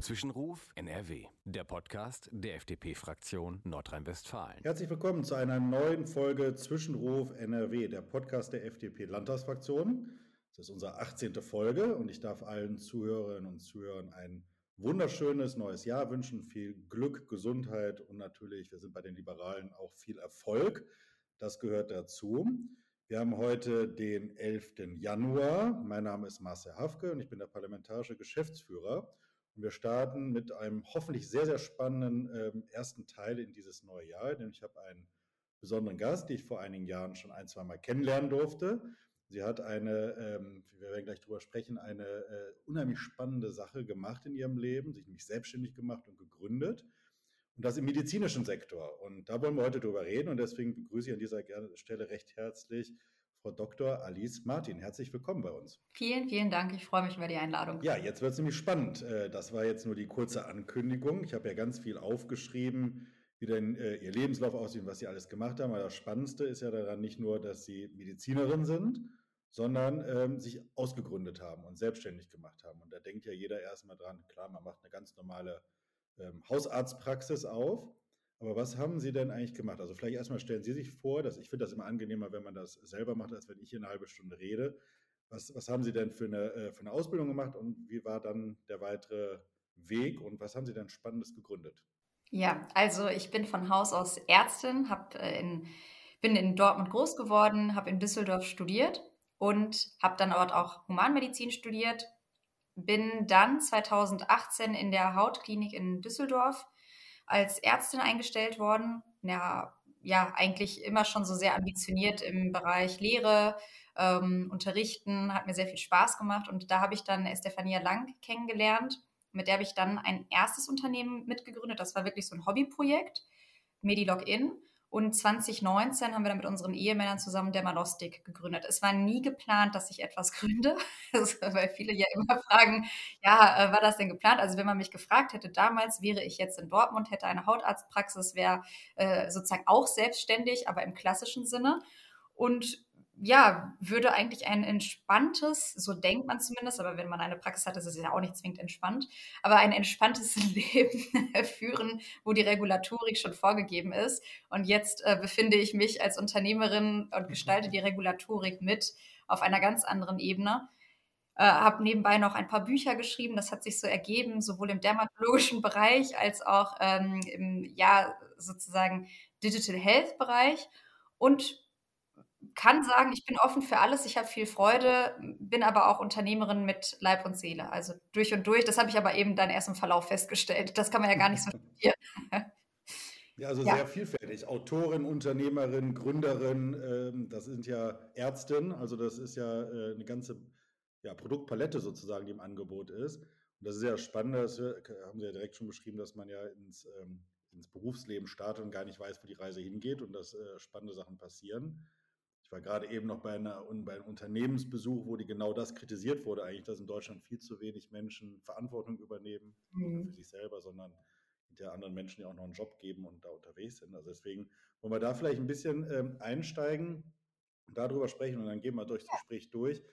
Zwischenruf NRW, der Podcast der FDP-Fraktion Nordrhein-Westfalen. Herzlich willkommen zu einer neuen Folge Zwischenruf NRW, der Podcast der FDP-Landtagsfraktion. Das ist unsere 18. Folge und ich darf allen Zuhörerinnen und Zuhörern ein wunderschönes neues Jahr wünschen. Viel Glück, Gesundheit und natürlich, wir sind bei den Liberalen, auch viel Erfolg. Das gehört dazu. Wir haben heute den 11. Januar. Mein Name ist Marcel Hafke und ich bin der parlamentarische Geschäftsführer. Wir starten mit einem hoffentlich sehr, sehr spannenden ähm, ersten Teil in dieses neue Jahr. Denn ich habe einen besonderen Gast, den ich vor einigen Jahren schon ein, zwei Mal kennenlernen durfte. Sie hat eine, ähm, wir werden gleich drüber sprechen, eine äh, unheimlich spannende Sache gemacht in ihrem Leben, sich nämlich selbstständig gemacht und gegründet. Und das im medizinischen Sektor. Und da wollen wir heute drüber reden. Und deswegen begrüße ich an dieser Stelle recht herzlich Frau Dr. Alice Martin. Herzlich willkommen bei uns. Vielen, vielen Dank. Ich freue mich über die Einladung. Ja, jetzt wird es nämlich spannend. Äh, das war jetzt nur die kurze Ankündigung. Ich habe ja ganz viel aufgeschrieben, wie denn äh, Ihr Lebenslauf aussieht und was Sie alles gemacht haben. Aber das Spannendste ist ja daran nicht nur, dass Sie Medizinerin sind, sondern ähm, sich ausgegründet haben und selbstständig gemacht haben. Und da denkt ja jeder erstmal dran, klar, man macht eine ganz normale ähm, Hausarztpraxis auf. Aber was haben Sie denn eigentlich gemacht? Also vielleicht erstmal stellen Sie sich vor, dass ich finde das immer angenehmer, wenn man das selber macht, als wenn ich hier eine halbe Stunde rede. Was, was haben Sie denn für eine, äh, für eine Ausbildung gemacht und wie war dann der weitere Weg und was haben Sie denn Spannendes gegründet? Ja, also ich bin von Haus aus Ärztin, hab äh, in, bin in Dortmund groß geworden, habe in Düsseldorf studiert und habe dann dort auch Humanmedizin studiert, bin dann 2018 in der Hautklinik in Düsseldorf als Ärztin eingestellt worden. Ja, ja, eigentlich immer schon so sehr ambitioniert im Bereich Lehre, ähm, Unterrichten, hat mir sehr viel Spaß gemacht. Und da habe ich dann Estefania Lang kennengelernt. Mit der habe ich dann ein erstes Unternehmen mitgegründet. Das war wirklich so ein Hobbyprojekt, Medilogin. Und 2019 haben wir dann mit unseren Ehemännern zusammen Dermanostik gegründet. Es war nie geplant, dass ich etwas gründe, weil viele ja immer fragen, ja, äh, war das denn geplant? Also wenn man mich gefragt hätte damals, wäre ich jetzt in Dortmund, hätte eine Hautarztpraxis, wäre äh, sozusagen auch selbstständig, aber im klassischen Sinne. Und ja, würde eigentlich ein entspanntes, so denkt man zumindest, aber wenn man eine Praxis hat, ist es ja auch nicht zwingend entspannt, aber ein entspanntes Leben führen, wo die Regulatorik schon vorgegeben ist. Und jetzt äh, befinde ich mich als Unternehmerin und gestalte die Regulatorik mit auf einer ganz anderen Ebene. Äh, habe nebenbei noch ein paar Bücher geschrieben, das hat sich so ergeben, sowohl im dermatologischen Bereich als auch ähm, im, ja, sozusagen Digital Health Bereich. Und kann sagen, ich bin offen für alles, ich habe viel Freude, bin aber auch Unternehmerin mit Leib und Seele, also durch und durch. Das habe ich aber eben dann erst im Verlauf festgestellt. Das kann man ja gar nicht so studieren. Ja, also ja. sehr vielfältig. Autorin, Unternehmerin, Gründerin, ähm, das sind ja Ärztin, also das ist ja äh, eine ganze ja, Produktpalette sozusagen, die im Angebot ist. Und das ist ja spannend, das haben Sie ja direkt schon beschrieben, dass man ja ins, ähm, ins Berufsleben startet und gar nicht weiß, wo die Reise hingeht und dass äh, spannende Sachen passieren. Ich war gerade eben noch bei, einer, bei einem Unternehmensbesuch, wo die genau das kritisiert wurde, eigentlich, dass in Deutschland viel zu wenig Menschen Verantwortung übernehmen, mhm. für sich selber, sondern der anderen Menschen ja auch noch einen Job geben und da unterwegs sind. Also deswegen wollen wir da vielleicht ein bisschen ähm, einsteigen und darüber sprechen und dann gehen wir durch das Gespräch durch.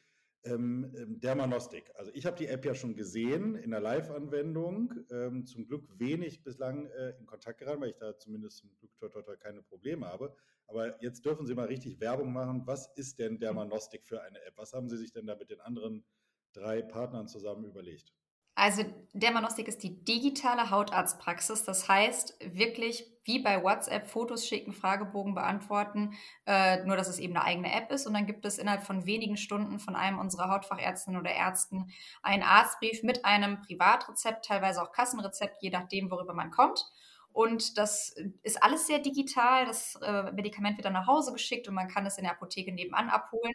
Ähm, ähm, Dermanostik. Also ich habe die App ja schon gesehen in der Live-Anwendung. Ähm, zum Glück wenig bislang äh, in Kontakt geraten, weil ich da zumindest zum Glück toi, toi, toi, keine Probleme habe. Aber jetzt dürfen Sie mal richtig Werbung machen. Was ist denn Dermanostik für eine App? Was haben Sie sich denn da mit den anderen drei Partnern zusammen überlegt? Also Dermanostik ist die digitale Hautarztpraxis. Das heißt wirklich wie bei WhatsApp Fotos schicken, Fragebogen beantworten, äh, nur dass es eben eine eigene App ist. Und dann gibt es innerhalb von wenigen Stunden von einem unserer Hautfachärztinnen oder Ärzten einen Arztbrief mit einem Privatrezept, teilweise auch Kassenrezept, je nachdem, worüber man kommt. Und das ist alles sehr digital. Das äh, Medikament wird dann nach Hause geschickt und man kann es in der Apotheke nebenan abholen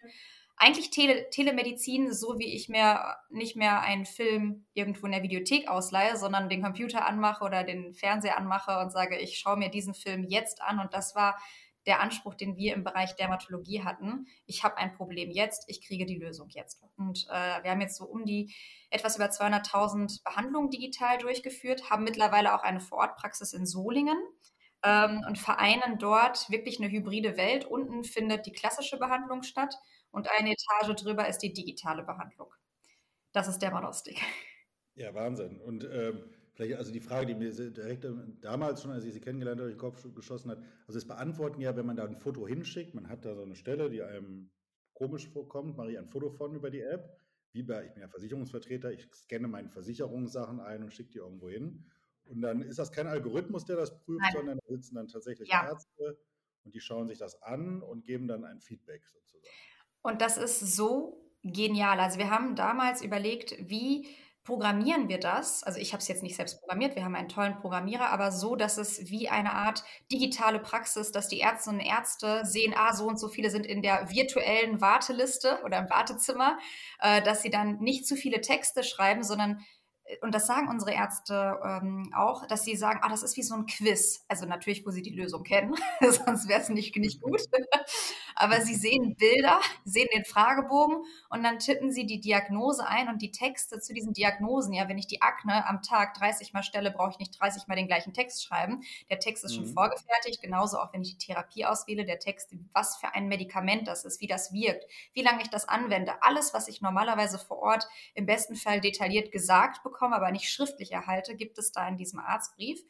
eigentlich Tele Telemedizin, so wie ich mir nicht mehr einen Film irgendwo in der Videothek ausleihe, sondern den Computer anmache oder den Fernseher anmache und sage, ich schaue mir diesen Film jetzt an. Und das war der Anspruch, den wir im Bereich Dermatologie hatten. Ich habe ein Problem jetzt, ich kriege die Lösung jetzt. Und äh, wir haben jetzt so um die etwas über 200.000 Behandlungen digital durchgeführt, haben mittlerweile auch eine Vorortpraxis in Solingen ähm, und vereinen dort wirklich eine hybride Welt. Unten findet die klassische Behandlung statt und eine Etage drüber ist die digitale Behandlung. Das ist der Monostik. Ja, Wahnsinn. Und ähm, Vielleicht, also die Frage, die mir direkt damals schon, als ich sie kennengelernt habe, in den Kopf geschossen hat, also es beantworten ja, wenn man da ein Foto hinschickt, man hat da so eine Stelle, die einem komisch vorkommt, mache ich ein Foto von über die App, wie bei, ich bin ja Versicherungsvertreter, ich scanne meine Versicherungssachen ein und schicke die irgendwo hin. Und dann ist das kein Algorithmus, der das prüft, Nein. sondern da sitzen dann tatsächlich ja. Ärzte und die schauen sich das an und geben dann ein Feedback sozusagen. Und das ist so genial. Also wir haben damals überlegt, wie programmieren wir das? Also ich habe es jetzt nicht selbst programmiert, wir haben einen tollen Programmierer, aber so, dass es wie eine Art digitale Praxis, dass die Ärztinnen und Ärzte sehen, ah, so und so viele sind in der virtuellen Warteliste oder im Wartezimmer, äh, dass sie dann nicht zu viele Texte schreiben, sondern und das sagen unsere Ärzte ähm, auch, dass sie sagen, ah, das ist wie so ein Quiz. Also natürlich, wo sie die Lösung kennen, sonst wäre es nicht, nicht gut. Aber sie sehen Bilder, sehen den Fragebogen und dann tippen sie die Diagnose ein und die Texte zu diesen Diagnosen. Ja, wenn ich die Akne am Tag 30 Mal stelle, brauche ich nicht 30 Mal den gleichen Text schreiben. Der Text ist schon mhm. vorgefertigt, genauso auch wenn ich die Therapie auswähle, der Text, was für ein Medikament das ist, wie das wirkt, wie lange ich das anwende. Alles, was ich normalerweise vor Ort im besten Fall detailliert gesagt bekomme, bekomme, aber nicht schriftlich erhalte, gibt es da in diesem Arztbrief.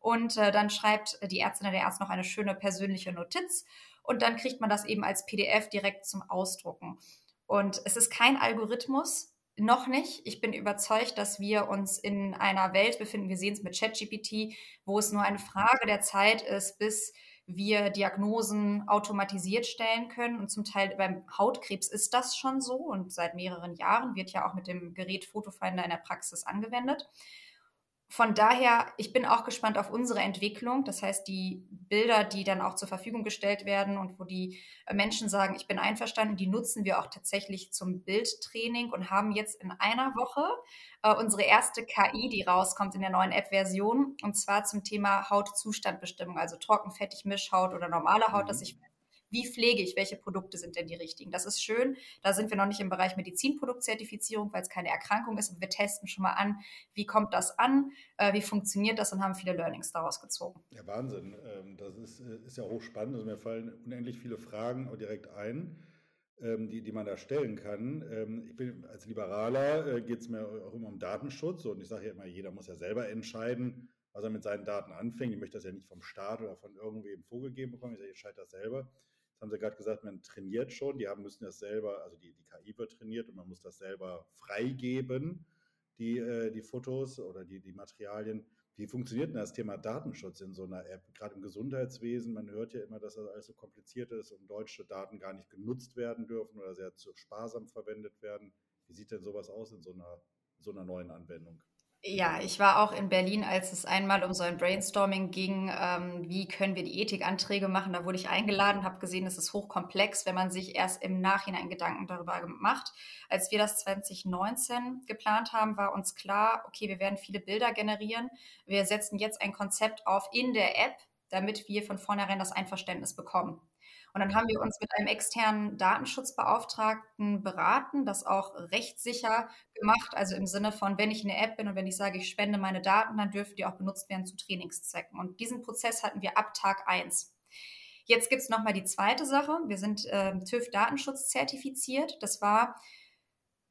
Und äh, dann schreibt die Ärztin oder der Arzt noch eine schöne persönliche Notiz und dann kriegt man das eben als PDF direkt zum Ausdrucken. Und es ist kein Algorithmus, noch nicht. Ich bin überzeugt, dass wir uns in einer Welt befinden, wir sehen es mit ChatGPT, wo es nur eine Frage der Zeit ist, bis wir Diagnosen automatisiert stellen können. Und zum Teil beim Hautkrebs ist das schon so und seit mehreren Jahren wird ja auch mit dem Gerät Fotofinder in der Praxis angewendet von daher, ich bin auch gespannt auf unsere Entwicklung. Das heißt, die Bilder, die dann auch zur Verfügung gestellt werden und wo die äh, Menschen sagen, ich bin einverstanden, die nutzen wir auch tatsächlich zum Bildtraining und haben jetzt in einer Woche äh, unsere erste KI, die rauskommt in der neuen App-Version, und zwar zum Thema Hautzustandbestimmung, also trocken, fettig, Mischhaut oder normale Haut, mhm. dass ich wie pflege ich, welche Produkte sind denn die richtigen. Das ist schön. Da sind wir noch nicht im Bereich Medizinproduktzertifizierung, weil es keine Erkrankung ist. Und wir testen schon mal an, wie kommt das an, äh, wie funktioniert das und haben viele Learnings daraus gezogen. Ja, Wahnsinn. Ähm, das ist, äh, ist ja hochspannend. Also mir fallen unendlich viele Fragen direkt ein. Ähm, die, die man da stellen kann. Ähm, ich bin als Liberaler äh, geht es mir auch immer um Datenschutz und ich sage ja immer, jeder muss ja selber entscheiden, was er mit seinen Daten anfängt. Ich möchte das ja nicht vom Staat oder von irgendwem vorgegeben bekommen. Ich sage, ich entscheide das selber. Das haben Sie gerade gesagt, man trainiert schon. Die haben, müssen das selber, also die, die KI wird trainiert und man muss das selber freigeben, die, äh, die Fotos oder die, die Materialien. Wie funktioniert denn das Thema Datenschutz in so einer App? Gerade im Gesundheitswesen, man hört ja immer, dass das alles so kompliziert ist und deutsche Daten gar nicht genutzt werden dürfen oder sehr zu sparsam verwendet werden. Wie sieht denn sowas aus in so einer, in so einer neuen Anwendung? Ja, ich war auch in Berlin, als es einmal um so ein Brainstorming ging, ähm, wie können wir die Ethikanträge machen. Da wurde ich eingeladen, habe gesehen, es ist hochkomplex, wenn man sich erst im Nachhinein Gedanken darüber macht. Als wir das 2019 geplant haben, war uns klar, okay, wir werden viele Bilder generieren. Wir setzen jetzt ein Konzept auf in der App, damit wir von vornherein das Einverständnis bekommen. Und dann haben wir uns mit einem externen Datenschutzbeauftragten beraten, das auch rechtssicher gemacht, also im Sinne von, wenn ich eine App bin und wenn ich sage, ich spende meine Daten, dann dürfen die auch benutzt werden zu Trainingszwecken. Und diesen Prozess hatten wir ab Tag 1. Jetzt gibt es nochmal die zweite Sache. Wir sind äh, TÜV Datenschutz zertifiziert. Das war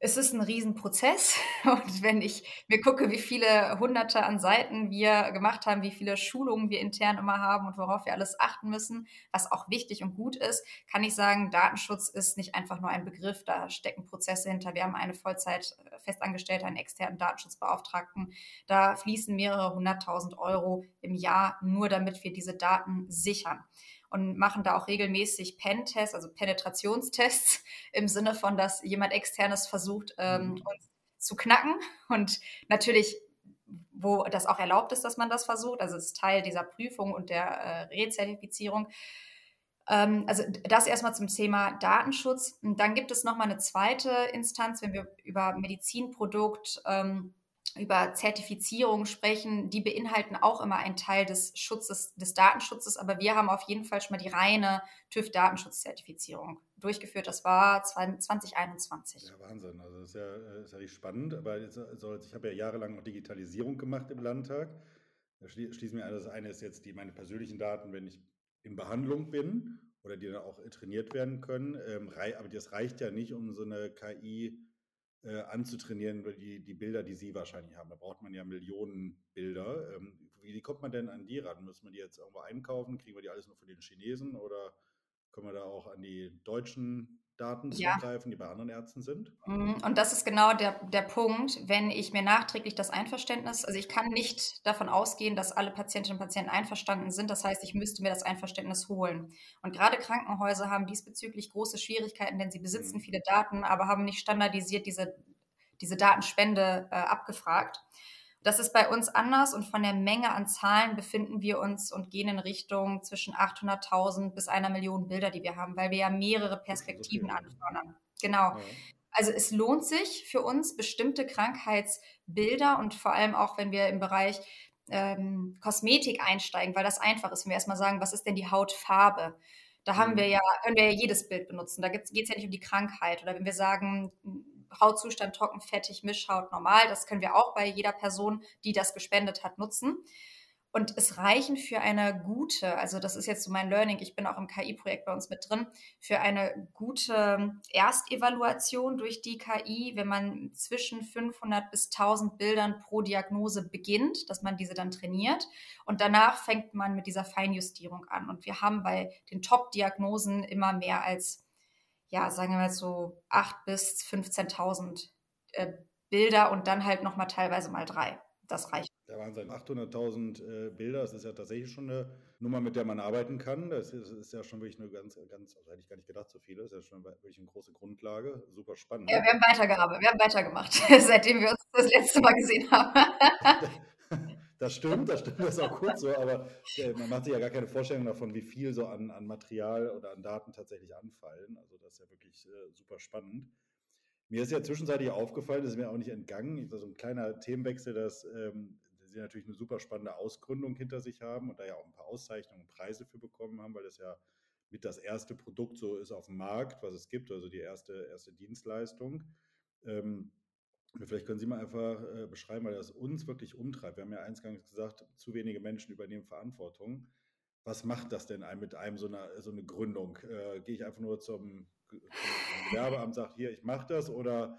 es ist ein Riesenprozess. Und wenn ich mir gucke, wie viele hunderte an Seiten wir gemacht haben, wie viele Schulungen wir intern immer haben und worauf wir alles achten müssen, was auch wichtig und gut ist, kann ich sagen, Datenschutz ist nicht einfach nur ein Begriff, da stecken Prozesse hinter. Wir haben eine Vollzeit äh, festangestellte, einen externen Datenschutzbeauftragten. Da fließen mehrere hunderttausend Euro im Jahr nur, damit wir diese Daten sichern und machen da auch regelmäßig Pen-Tests, also Penetrationstests, im Sinne von, dass jemand externes versucht, ähm, mhm. uns zu knacken. Und natürlich wo das auch erlaubt ist, dass man das versucht. Also es ist Teil dieser Prüfung und der äh, Rezertifizierung. Ähm, also das erstmal zum Thema Datenschutz. Und dann gibt es nochmal eine zweite Instanz, wenn wir über Medizinprodukt ähm, über Zertifizierung sprechen, die beinhalten auch immer einen Teil des Schutzes, des Datenschutzes, aber wir haben auf jeden Fall schon mal die reine TÜV-Datenschutzzertifizierung durchgeführt. Das war 2021. Ja, Wahnsinn. Also das ist ja, äh, ist ja spannend. Aber also ich habe ja jahrelang auch Digitalisierung gemacht im Landtag. Da schließen mir an, das eine ist jetzt die meine persönlichen Daten, wenn ich in Behandlung bin oder die dann auch trainiert werden können. Ähm, aber das reicht ja nicht, um so eine KI äh, anzutrainieren, die, die Bilder, die Sie wahrscheinlich haben. Da braucht man ja Millionen Bilder. Ähm, wie, wie kommt man denn an die ran? Müssen wir die jetzt irgendwo einkaufen? Kriegen wir die alles nur von den Chinesen oder können wir da auch an die deutschen Daten zugreifen, ja. die bei anderen Ärzten sind? Mhm, und das ist genau der, der Punkt, wenn ich mir nachträglich das Einverständnis, also ich kann nicht davon ausgehen, dass alle Patientinnen und Patienten einverstanden sind. Das heißt, ich müsste mir das Einverständnis holen. Und gerade Krankenhäuser haben diesbezüglich große Schwierigkeiten, denn sie besitzen mhm. viele Daten, aber haben nicht standardisiert diese, diese Datenspende äh, abgefragt. Das ist bei uns anders und von der Menge an Zahlen befinden wir uns und gehen in Richtung zwischen 800.000 bis einer Million Bilder, die wir haben, weil wir ja mehrere Perspektiven anfordern. Genau. Also es lohnt sich für uns, bestimmte Krankheitsbilder und vor allem auch, wenn wir im Bereich ähm, Kosmetik einsteigen, weil das einfach ist, wenn wir erstmal sagen, was ist denn die Hautfarbe? Da haben mhm. wir ja, können wir ja jedes Bild benutzen. Da geht es ja nicht um die Krankheit. Oder wenn wir sagen, Hautzustand trocken, fettig, Mischhaut, normal. Das können wir auch bei jeder Person, die das gespendet hat, nutzen. Und es reichen für eine gute, also das ist jetzt so mein Learning, ich bin auch im KI-Projekt bei uns mit drin, für eine gute Erstevaluation durch die KI, wenn man zwischen 500 bis 1000 Bildern pro Diagnose beginnt, dass man diese dann trainiert. Und danach fängt man mit dieser Feinjustierung an. Und wir haben bei den Top-Diagnosen immer mehr als ja, sagen wir mal so 8.000 bis 15.000 äh, Bilder und dann halt nochmal teilweise mal drei. Das reicht. Der Wahnsinn. 800.000 äh, Bilder, das ist ja tatsächlich schon eine Nummer, mit der man arbeiten kann. Das ist, ist, ja schon wirklich eine ganz, ganz, also hätte ich gar nicht gedacht, so viele. Das ist ja schon wirklich eine große Grundlage. Super spannend. Ja, wir haben weitergearbeitet, wir haben weitergemacht, seitdem wir uns das letzte Mal gesehen haben. Das stimmt, das stimmt, das ist auch gut so, aber äh, man macht sich ja gar keine Vorstellung davon, wie viel so an, an Material oder an Daten tatsächlich anfallen. Also das ist ja wirklich äh, super spannend. Mir ist ja zwischenzeitlich aufgefallen, das ist mir auch nicht entgangen, so ein kleiner Themenwechsel, dass ähm, sie natürlich eine super spannende Ausgründung hinter sich haben und da ja auch ein paar Auszeichnungen und Preise für bekommen haben, weil das ja mit das erste Produkt so ist auf dem Markt, was es gibt, also die erste, erste Dienstleistung. Ähm, Vielleicht können Sie mal einfach äh, beschreiben, weil das uns wirklich umtreibt. Wir haben ja eingangs gesagt, zu wenige Menschen übernehmen Verantwortung. Was macht das denn mit einem so eine, so eine Gründung? Äh, gehe ich einfach nur zum, zum Gewerbeamt und sage, hier, ich mache das oder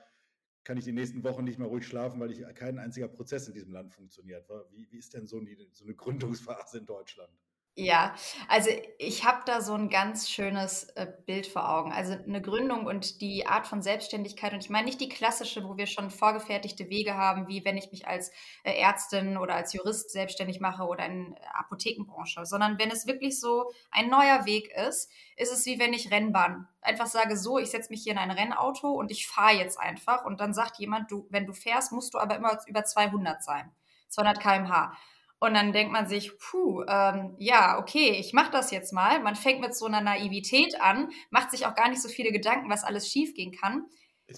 kann ich die nächsten Wochen nicht mehr ruhig schlafen, weil ich kein einziger Prozess in diesem Land funktioniert? Wie, wie ist denn so, die, so eine Gründungsphase in Deutschland? Ja, also ich habe da so ein ganz schönes äh, Bild vor Augen. Also eine Gründung und die Art von Selbstständigkeit. Und ich meine nicht die klassische, wo wir schon vorgefertigte Wege haben, wie wenn ich mich als äh, Ärztin oder als Jurist selbstständig mache oder in Apothekenbranche, sondern wenn es wirklich so ein neuer Weg ist, ist es wie wenn ich Rennbahn einfach sage, so, ich setze mich hier in ein Rennauto und ich fahre jetzt einfach. Und dann sagt jemand, du, wenn du fährst, musst du aber immer über 200 sein. 200 km/h. Und dann denkt man sich, puh, ähm, ja, okay, ich mache das jetzt mal. Man fängt mit so einer Naivität an, macht sich auch gar nicht so viele Gedanken, was alles schiefgehen kann.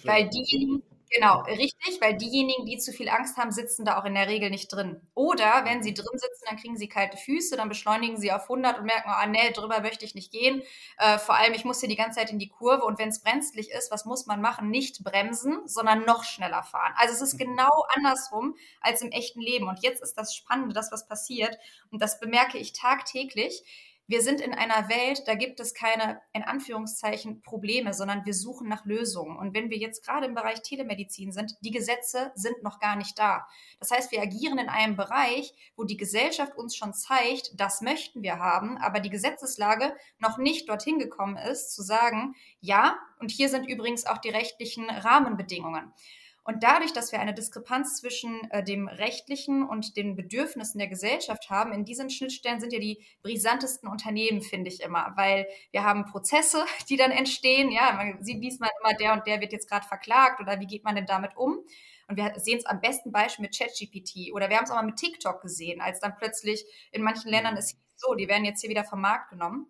Weil diejenigen, Genau, richtig, weil diejenigen, die zu viel Angst haben, sitzen da auch in der Regel nicht drin. Oder wenn sie drin sitzen, dann kriegen sie kalte Füße, dann beschleunigen sie auf 100 und merken, ah, nee, drüber möchte ich nicht gehen. Äh, vor allem, ich muss hier die ganze Zeit in die Kurve und wenn es brenzlig ist, was muss man machen? Nicht bremsen, sondern noch schneller fahren. Also es ist mhm. genau andersrum als im echten Leben. Und jetzt ist das Spannende, das, was passiert. Und das bemerke ich tagtäglich wir sind in einer Welt, da gibt es keine, in Anführungszeichen, Probleme, sondern wir suchen nach Lösungen. Und wenn wir jetzt gerade im Bereich Telemedizin sind, die Gesetze sind noch gar nicht da. Das heißt, wir agieren in einem Bereich, wo die Gesellschaft uns schon zeigt, das möchten wir haben, aber die Gesetzeslage noch nicht dorthin gekommen ist, zu sagen, ja, und hier sind übrigens auch die rechtlichen Rahmenbedingungen. Und dadurch, dass wir eine Diskrepanz zwischen äh, dem rechtlichen und den Bedürfnissen der Gesellschaft haben, in diesen Schnittstellen sind ja die brisantesten Unternehmen, finde ich immer, weil wir haben Prozesse, die dann entstehen. Ja, man sieht, liest man immer, der und der wird jetzt gerade verklagt oder wie geht man denn damit um? Und wir sehen es am besten Beispiel mit ChatGPT oder wir haben es auch mal mit TikTok gesehen, als dann plötzlich in manchen Ländern ist so, die werden jetzt hier wieder vom Markt genommen.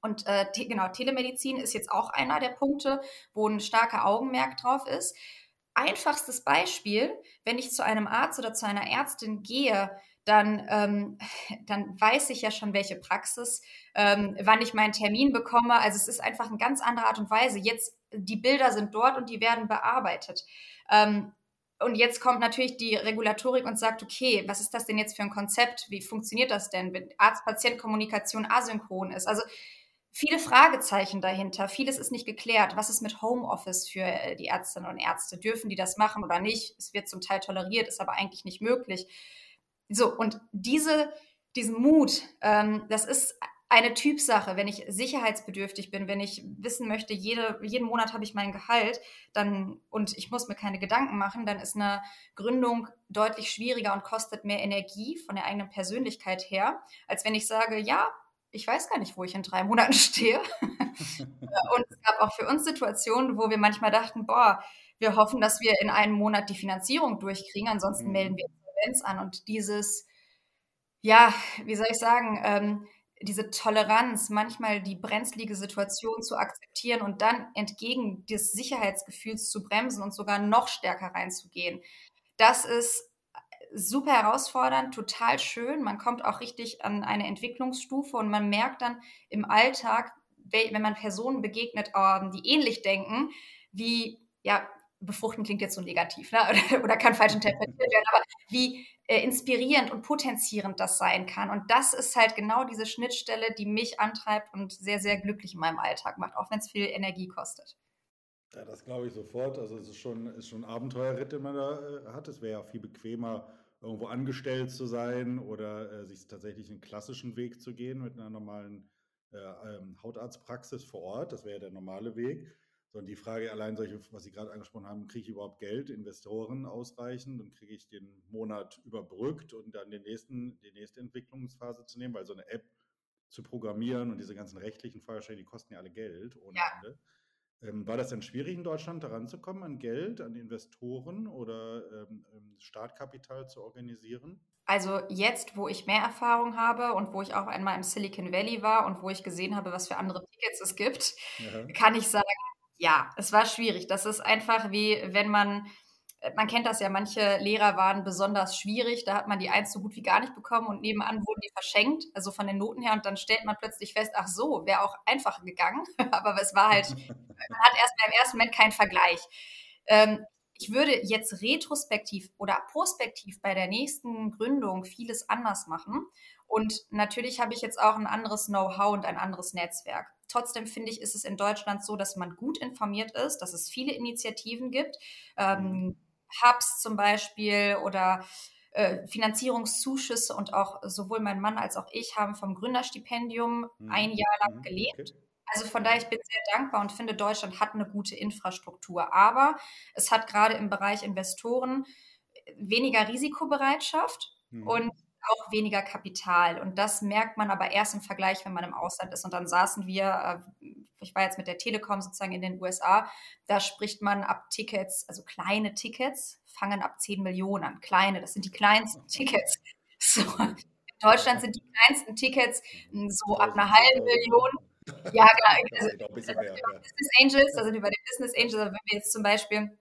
Und äh, genau, Telemedizin ist jetzt auch einer der Punkte, wo ein starker Augenmerk drauf ist einfachstes Beispiel, wenn ich zu einem Arzt oder zu einer Ärztin gehe, dann, ähm, dann weiß ich ja schon, welche Praxis, ähm, wann ich meinen Termin bekomme. Also es ist einfach eine ganz andere Art und Weise. Jetzt, die Bilder sind dort und die werden bearbeitet. Ähm, und jetzt kommt natürlich die Regulatorik und sagt, okay, was ist das denn jetzt für ein Konzept? Wie funktioniert das denn, wenn Arzt-Patient-Kommunikation asynchron ist? Also viele Fragezeichen dahinter. Vieles ist nicht geklärt. Was ist mit Homeoffice für äh, die Ärztinnen und Ärzte? Dürfen die das machen oder nicht? Es wird zum Teil toleriert, ist aber eigentlich nicht möglich. So, und diese, diesen Mut, ähm, das ist eine Typsache. Wenn ich sicherheitsbedürftig bin, wenn ich wissen möchte, jede, jeden Monat habe ich mein Gehalt dann, und ich muss mir keine Gedanken machen, dann ist eine Gründung deutlich schwieriger und kostet mehr Energie von der eigenen Persönlichkeit her, als wenn ich sage, ja, ich weiß gar nicht, wo ich in drei Monaten stehe. und es gab auch für uns Situationen, wo wir manchmal dachten, boah, wir hoffen, dass wir in einem Monat die Finanzierung durchkriegen, ansonsten mhm. melden wir Insolvenz an. Und dieses, ja, wie soll ich sagen, ähm, diese Toleranz, manchmal die brenzlige Situation zu akzeptieren und dann entgegen des Sicherheitsgefühls zu bremsen und sogar noch stärker reinzugehen. Das ist super herausfordernd, total schön. Man kommt auch richtig an eine Entwicklungsstufe und man merkt dann im Alltag, wenn man Personen begegnet, ähm, die ähnlich denken, wie, ja, befruchten klingt jetzt so negativ, ne? oder, kann falsch interpretiert werden, aber wie äh, inspirierend und potenzierend das sein kann. Und das ist halt genau diese Schnittstelle, die mich antreibt und sehr, sehr glücklich in meinem Alltag macht, auch wenn es viel Energie kostet. Ja, das glaube ich sofort. Also es ist schon, ist schon ein Abenteuerritt, den man da äh, hat. Es wäre ja viel bequemer, irgendwo angestellt zu sein oder äh, sich tatsächlich einen klassischen Weg zu gehen mit einer normalen äh, ähm, Hautarztpraxis vor Ort. Das wäre ja der normale Weg. Sondern die Frage allein solche, was Sie gerade angesprochen haben, kriege ich überhaupt Geld, Investoren ausreichend und kriege ich den Monat überbrückt und dann den nächsten, die nächste Entwicklungsphase zu nehmen, weil so eine App zu programmieren und diese ganzen rechtlichen Fragestellungen, die kosten ja alle Geld ohne ja. Ende. Ähm, war das denn schwierig in Deutschland daran zu kommen, an Geld, an Investoren oder ähm, ähm, Startkapital zu organisieren? Also jetzt, wo ich mehr Erfahrung habe und wo ich auch einmal im Silicon Valley war und wo ich gesehen habe, was für andere Tickets es gibt, ja. kann ich sagen, ja, es war schwierig. Das ist einfach wie, wenn man, man kennt das ja, manche Lehrer waren besonders schwierig, da hat man die eins so gut wie gar nicht bekommen und nebenan wurden die verschenkt, also von den Noten her, und dann stellt man plötzlich fest, ach so, wäre auch einfacher gegangen, aber es war halt, man hat erstmal im ersten Moment keinen Vergleich. Ähm, ich würde jetzt retrospektiv oder prospektiv bei der nächsten Gründung vieles anders machen. Und natürlich habe ich jetzt auch ein anderes Know-how und ein anderes Netzwerk. Trotzdem finde ich, ist es in Deutschland so, dass man gut informiert ist, dass es viele Initiativen gibt, ähm, mhm. Hubs zum Beispiel oder äh, Finanzierungszuschüsse und auch sowohl mein Mann als auch ich haben vom Gründerstipendium mhm. ein Jahr lang mhm. gelebt. Okay. Also von daher, ich bin sehr dankbar und finde, Deutschland hat eine gute Infrastruktur. Aber es hat gerade im Bereich Investoren weniger Risikobereitschaft mhm. und auch weniger Kapital. Und das merkt man aber erst im Vergleich, wenn man im Ausland ist. Und dann saßen wir, äh, ich war jetzt mit der Telekom sozusagen in den USA, da spricht man ab Tickets, also kleine Tickets, fangen ab 10 Millionen an. Kleine, das sind die kleinsten Tickets. So. In Deutschland sind die kleinsten Tickets hm, so ab einer halben Million. Ja, genau. Also, also Business Angels, da sind wir bei den Business Angels, also wenn wir jetzt zum Beispiel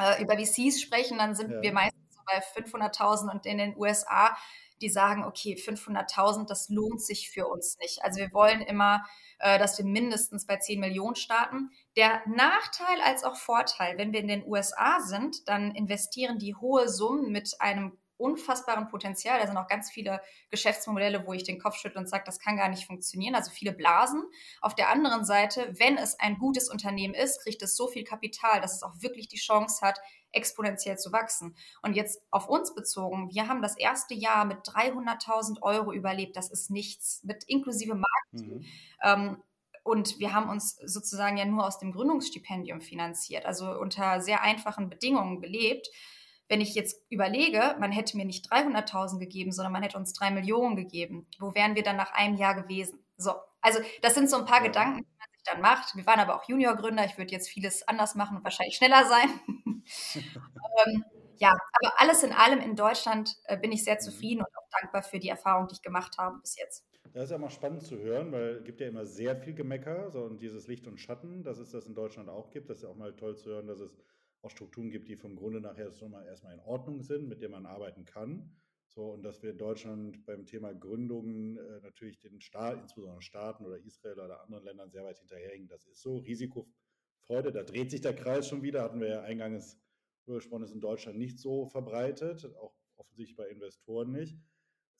äh, über VCs sprechen, dann sind ja. wir meistens bei 500.000 und in den USA die sagen, okay, 500.000, das lohnt sich für uns nicht. Also wir wollen immer, äh, dass wir mindestens bei 10 Millionen starten. Der Nachteil als auch Vorteil, wenn wir in den USA sind, dann investieren die hohe Summen mit einem unfassbaren Potenzial. Da sind auch ganz viele Geschäftsmodelle, wo ich den Kopf schüttle und sage, das kann gar nicht funktionieren. Also viele Blasen. Auf der anderen Seite, wenn es ein gutes Unternehmen ist, kriegt es so viel Kapital, dass es auch wirklich die Chance hat, exponentiell zu wachsen. Und jetzt auf uns bezogen, wir haben das erste Jahr mit 300.000 Euro überlebt. Das ist nichts, mit inklusive Marketing. Mhm. Ähm, und wir haben uns sozusagen ja nur aus dem Gründungsstipendium finanziert, also unter sehr einfachen Bedingungen gelebt. Wenn ich jetzt überlege, man hätte mir nicht 300.000 gegeben, sondern man hätte uns drei Millionen gegeben, wo wären wir dann nach einem Jahr gewesen? So, also das sind so ein paar ja. Gedanken, die man sich dann macht. Wir waren aber auch Juniorgründer. Ich würde jetzt vieles anders machen und wahrscheinlich schneller sein. ähm, ja, aber alles in allem in Deutschland äh, bin ich sehr mhm. zufrieden und auch dankbar für die Erfahrung, die ich gemacht habe bis jetzt. Das ist ja mal spannend zu hören, weil es gibt ja immer sehr viel Gemecker so, und dieses Licht und Schatten, dass es das in Deutschland auch gibt. Das ist ja auch mal toll zu hören, dass es auch Strukturen gibt, die vom Grunde nachher schon mal erstmal in Ordnung sind, mit denen man arbeiten kann. So, und dass wir in Deutschland beim Thema Gründungen äh, natürlich den Staat, insbesondere Staaten oder Israel oder anderen Ländern sehr weit hinterherhängen. Das ist so. Risikofreude, da dreht sich der Kreis schon wieder, hatten wir ja eingangs gesprochen, ist in Deutschland nicht so verbreitet, auch offensichtlich bei Investoren nicht.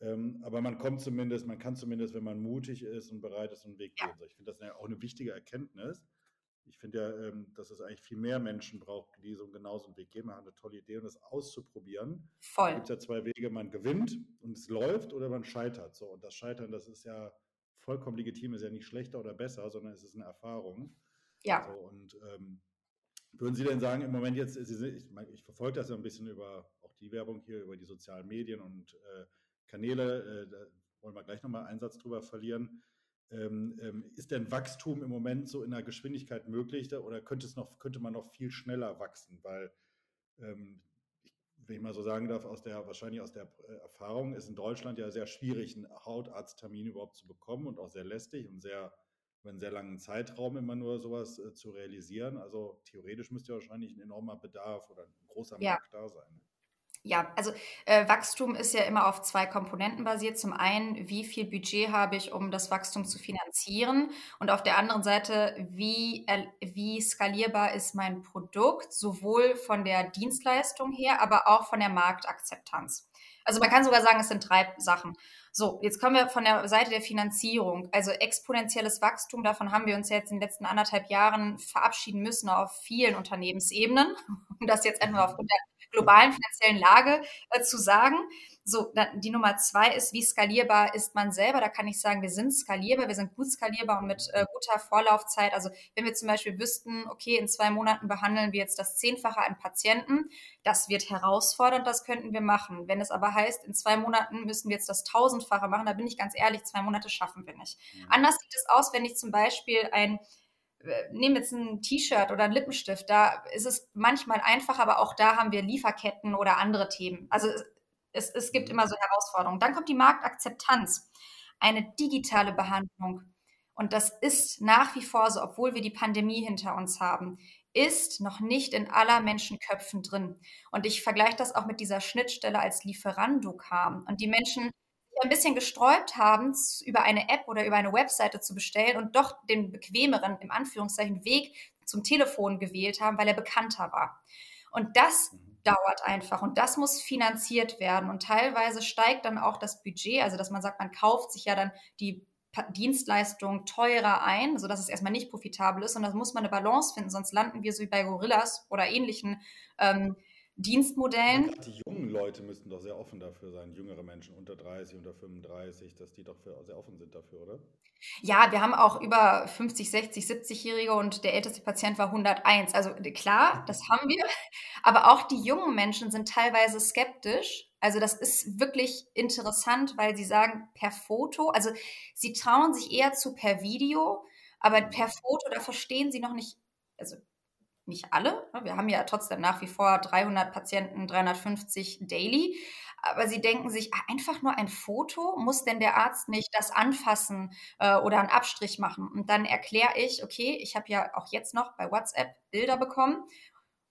Ähm, aber man kommt zumindest, man kann zumindest, wenn man mutig ist und bereit ist, einen Weg gehen. So, ich finde das ja auch eine wichtige Erkenntnis. Ich finde ja, ähm, dass es eigentlich viel mehr Menschen braucht, die so genauso einen Weg gehen. Man hat eine tolle Idee und das auszuprobieren. Voll. Es gibt ja zwei Wege, man gewinnt und es läuft oder man scheitert. So, und das Scheitern, das ist ja vollkommen legitim, ist ja nicht schlechter oder besser, sondern es ist eine Erfahrung. Ja. So, und ähm, würden Sie denn sagen, im Moment jetzt, Sie, ich, ich, verfolge das ja ein bisschen über auch die Werbung hier, über die sozialen Medien und äh, Kanäle, äh, da wollen wir gleich nochmal einen Satz drüber verlieren. Ähm, ähm, ist denn Wachstum im Moment so in der Geschwindigkeit möglich oder könnte, es noch, könnte man noch viel schneller wachsen? Weil, ähm, wenn ich mal so sagen darf, aus der, wahrscheinlich aus der äh, Erfahrung ist in Deutschland ja sehr schwierig, einen Hautarzttermin überhaupt zu bekommen und auch sehr lästig und sehr über einen sehr langen Zeitraum immer nur sowas äh, zu realisieren. Also theoretisch müsste ja wahrscheinlich ein enormer Bedarf oder ein großer ja. Markt da sein. Ja, also äh, Wachstum ist ja immer auf zwei Komponenten basiert. Zum einen, wie viel Budget habe ich, um das Wachstum zu finanzieren? Und auf der anderen Seite, wie, äh, wie skalierbar ist mein Produkt, sowohl von der Dienstleistung her, aber auch von der Marktakzeptanz. Also man kann sogar sagen, es sind drei Sachen. So, jetzt kommen wir von der Seite der Finanzierung. Also exponentielles Wachstum, davon haben wir uns jetzt in den letzten anderthalb Jahren verabschieden müssen auf vielen Unternehmensebenen, um das jetzt einfach aufgrund der globalen finanziellen Lage äh, zu sagen. So, dann die Nummer zwei ist, wie skalierbar ist man selber? Da kann ich sagen, wir sind skalierbar, wir sind gut skalierbar und mit äh, guter Vorlaufzeit. Also wenn wir zum Beispiel wüssten, okay, in zwei Monaten behandeln wir jetzt das Zehnfache an Patienten, das wird herausfordernd, das könnten wir machen. Wenn es aber heißt, in zwei Monaten müssen wir jetzt das Tausendfache machen, da bin ich ganz ehrlich, zwei Monate schaffen wir nicht. Mhm. Anders sieht es aus, wenn ich zum Beispiel ein nehmen jetzt ein T-Shirt oder ein Lippenstift, da ist es manchmal einfach, aber auch da haben wir Lieferketten oder andere Themen. Also es, es gibt mhm. immer so Herausforderungen. Dann kommt die Marktakzeptanz, eine digitale Behandlung. Und das ist nach wie vor so, obwohl wir die Pandemie hinter uns haben, ist noch nicht in aller Menschenköpfen drin. Und ich vergleiche das auch mit dieser Schnittstelle, als Lieferando kam und die Menschen ein bisschen gesträubt haben, über eine App oder über eine Webseite zu bestellen und doch den bequemeren, im Anführungszeichen, Weg zum Telefon gewählt haben, weil er bekannter war. Und das mhm. dauert einfach und das muss finanziert werden. Und teilweise steigt dann auch das Budget, also dass man sagt, man kauft sich ja dann die Dienstleistung teurer ein, sodass es erstmal nicht profitabel ist. Und da muss man eine Balance finden, sonst landen wir so wie bei Gorillas oder ähnlichen ähm, Dienstmodellen. Ja, die jungen Leute müssten doch sehr offen dafür sein, jüngere Menschen unter 30, unter 35, dass die doch sehr offen sind dafür, oder? Ja, wir haben auch über 50, 60, 70-Jährige und der älteste Patient war 101. Also klar, das haben wir. Aber auch die jungen Menschen sind teilweise skeptisch. Also das ist wirklich interessant, weil sie sagen, per Foto, also sie trauen sich eher zu per Video, aber mhm. per Foto, da verstehen sie noch nicht, also nicht alle. Ne? Wir haben ja trotzdem nach wie vor 300 Patienten, 350 daily. Aber sie denken sich, ah, einfach nur ein Foto, muss denn der Arzt nicht das anfassen äh, oder einen Abstrich machen? Und dann erkläre ich, okay, ich habe ja auch jetzt noch bei WhatsApp Bilder bekommen